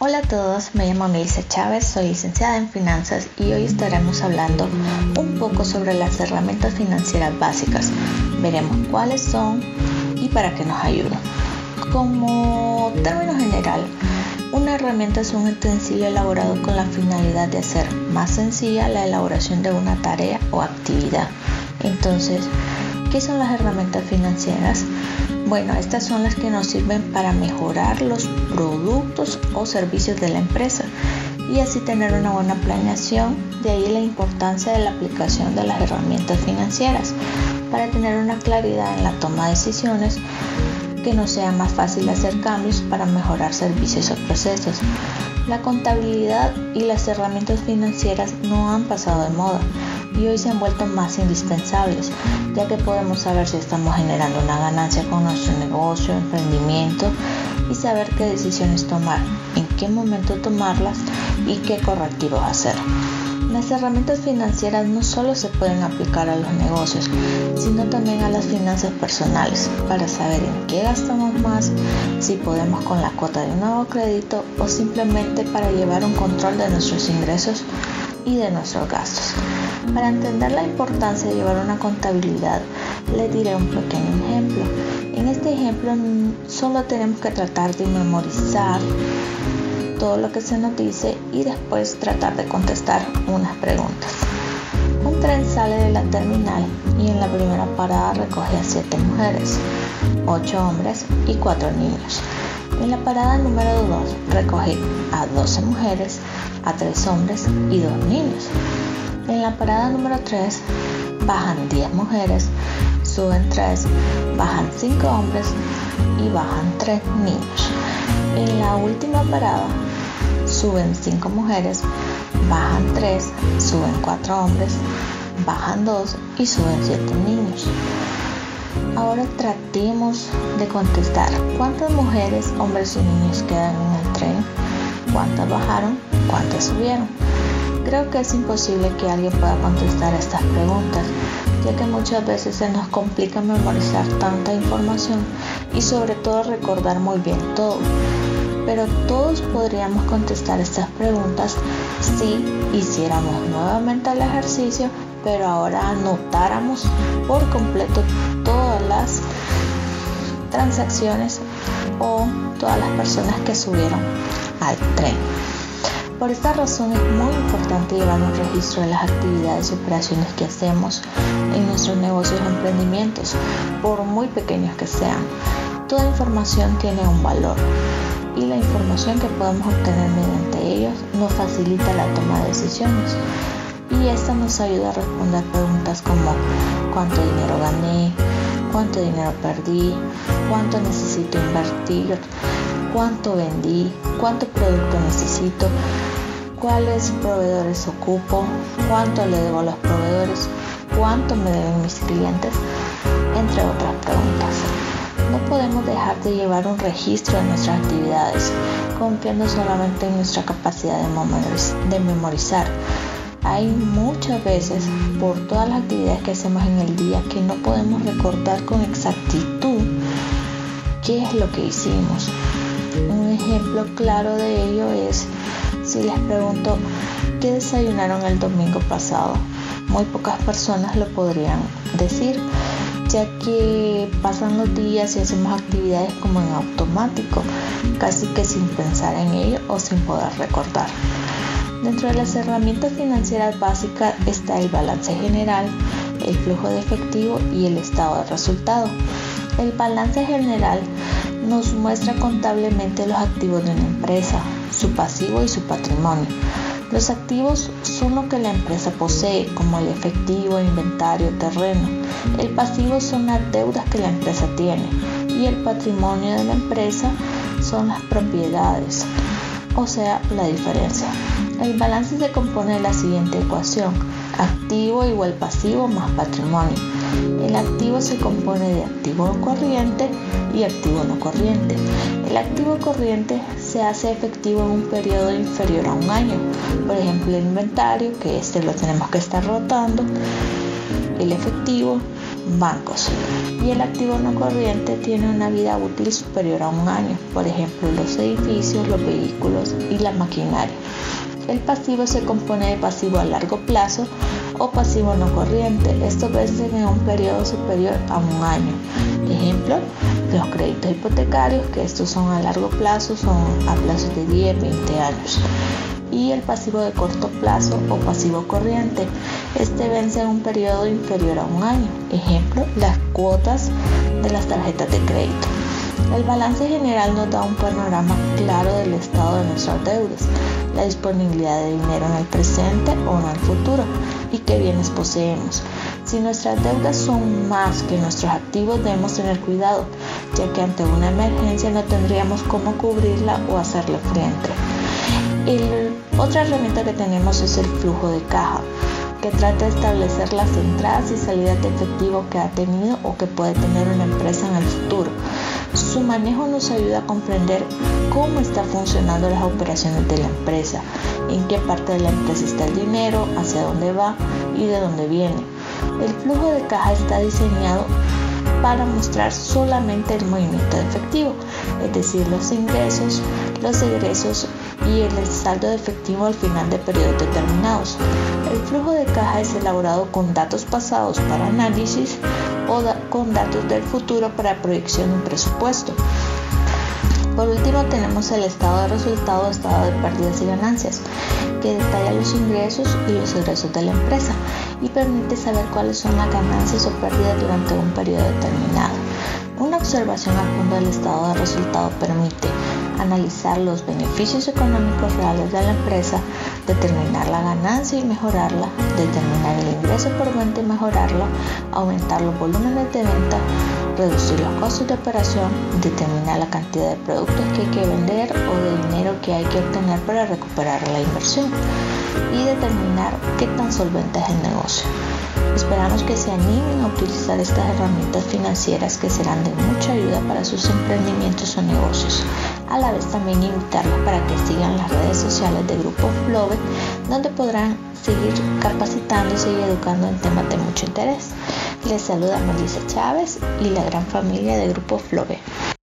Hola a todos, me llamo Melissa Chávez, soy licenciada en finanzas y hoy estaremos hablando un poco sobre las herramientas financieras básicas. Veremos cuáles son y para qué nos ayudan. Como término general, una herramienta es un utensilio elaborado con la finalidad de hacer más sencilla la elaboración de una tarea o actividad. Entonces, ¿qué son las herramientas financieras? Bueno, estas son las que nos sirven para mejorar los productos o servicios de la empresa y así tener una buena planeación. De ahí la importancia de la aplicación de las herramientas financieras para tener una claridad en la toma de decisiones que nos sea más fácil hacer cambios para mejorar servicios o procesos. La contabilidad y las herramientas financieras no han pasado de moda y hoy se han vuelto más indispensables, ya que podemos saber si estamos generando una ganancia con nuestro negocio, emprendimiento y saber qué decisiones tomar, en qué momento tomarlas y qué correctivos hacer. Las herramientas financieras no solo se pueden aplicar a los negocios, sino también a las finanzas personales para saber en qué gastamos más, si podemos con la cuota de un nuevo crédito o simplemente para llevar un control de nuestros ingresos y de nuestros gastos. Para entender la importancia de llevar una contabilidad, le diré un pequeño ejemplo. En este ejemplo solo tenemos que tratar de memorizar todo lo que se nos dice y después tratar de contestar unas preguntas. Un tren sale de la terminal y en la primera parada recoge a 7 mujeres, 8 hombres y 4 niños. En la parada número 2 recoge a 12 mujeres, a 3 hombres y 2 niños. En la parada número 3 bajan 10 mujeres, suben 3, bajan 5 hombres y bajan 3 niños. En la última parada suben 5 mujeres, bajan 3, suben 4 hombres, bajan 2 y suben 7 niños. Ahora tratemos de contestar. Cuántas mujeres, hombres y niños quedan en el tren, cuántas bajaron, cuántas subieron. Creo que es imposible que alguien pueda contestar estas preguntas, ya que muchas veces se nos complica memorizar tanta información y sobre todo recordar muy bien todo. Pero todos podríamos contestar estas preguntas si hiciéramos nuevamente el ejercicio, pero ahora anotáramos por completo todas las transacciones o todas las personas que subieron al tren. Por esta razón es muy importante llevar un registro de las actividades y operaciones que hacemos en nuestros negocios o emprendimientos, por muy pequeños que sean. Toda información tiene un valor y la información que podemos obtener mediante ellos nos facilita la toma de decisiones y esta nos ayuda a responder preguntas como cuánto dinero gané, cuánto dinero perdí, cuánto necesito invertir, cuánto vendí, cuánto producto necesito, cuáles proveedores ocupo, cuánto le debo a los proveedores, cuánto me deben mis clientes, entre otras preguntas. No podemos dejar de llevar un registro de nuestras actividades, confiando solamente en nuestra capacidad de memorizar. Hay muchas veces por todas las actividades que hacemos en el día que no podemos recordar con exactitud qué es lo que hicimos. Un ejemplo claro de ello es si les pregunto qué desayunaron el domingo pasado. Muy pocas personas lo podrían decir ya que pasan los días y hacemos actividades como en automático, casi que sin pensar en ello o sin poder recordar. Dentro de las herramientas financieras básicas está el balance general, el flujo de efectivo y el estado de resultado. El balance general nos muestra contablemente los activos de una empresa, su pasivo y su patrimonio los activos son lo que la empresa posee, como el efectivo, inventario, terreno. El pasivo son las deudas que la empresa tiene y el patrimonio de la empresa son las propiedades, o sea, la diferencia. El balance se compone de la siguiente ecuación, activo igual pasivo más patrimonio. El activo se compone de activo corriente y activo no corriente. El activo corriente se hace efectivo en un periodo inferior a un año. Por ejemplo, el inventario, que este lo tenemos que estar rotando. El efectivo bancos. Y el activo no corriente tiene una vida útil superior a un año, por ejemplo los edificios, los vehículos y la maquinaria. El pasivo se compone de pasivo a largo plazo o pasivo no corriente. Estos vencen en un periodo superior a un año. Ejemplo, los créditos hipotecarios, que estos son a largo plazo, son a plazos de 10, 20 años. Y el pasivo de corto plazo o pasivo corriente. Este vence en un periodo inferior a un año. Ejemplo, las cuotas de las tarjetas de crédito. El balance general nos da un panorama claro del estado de nuestras deudas, la disponibilidad de dinero en el presente o en el futuro y qué bienes poseemos. Si nuestras deudas son más que nuestros activos debemos tener cuidado, ya que ante una emergencia no tendríamos cómo cubrirla o hacerle frente. otra herramienta que tenemos es el flujo de caja que trata de establecer las entradas y salidas de efectivo que ha tenido o que puede tener una empresa en el futuro. Su manejo nos ayuda a comprender cómo están funcionando las operaciones de la empresa, en qué parte de la empresa está el dinero, hacia dónde va y de dónde viene. El flujo de caja está diseñado para mostrar solamente el movimiento efectivo, es decir, los ingresos, los egresos y el saldo de efectivo al final de periodos determinados. El flujo de caja es elaborado con datos pasados para análisis o con datos del futuro para proyección de un presupuesto. Por último tenemos el estado de resultado, estado de pérdidas y ganancias, que detalla los ingresos y los egresos de la empresa y permite saber cuáles son las ganancias o pérdidas durante un periodo determinado. Una observación a fondo del estado de resultado permite analizar los beneficios económicos reales de la empresa, determinar la ganancia y mejorarla, determinar el ingreso por venta y mejorarlo, aumentar los volúmenes de venta, reducir los costos de operación, determinar la cantidad de productos que hay que vender o de dinero que hay que obtener para recuperar la inversión y determinar qué tan solvente es el negocio. Esperamos que se animen a utilizar estas herramientas financieras que serán de mucha ayuda para sus emprendimientos o negocios. A la vez también invitarlos para que sigan las redes sociales de Grupo Flove, donde podrán seguir capacitándose y educando en temas de mucho interés. Les saluda Melissa Chávez y la gran familia de Grupo Flove.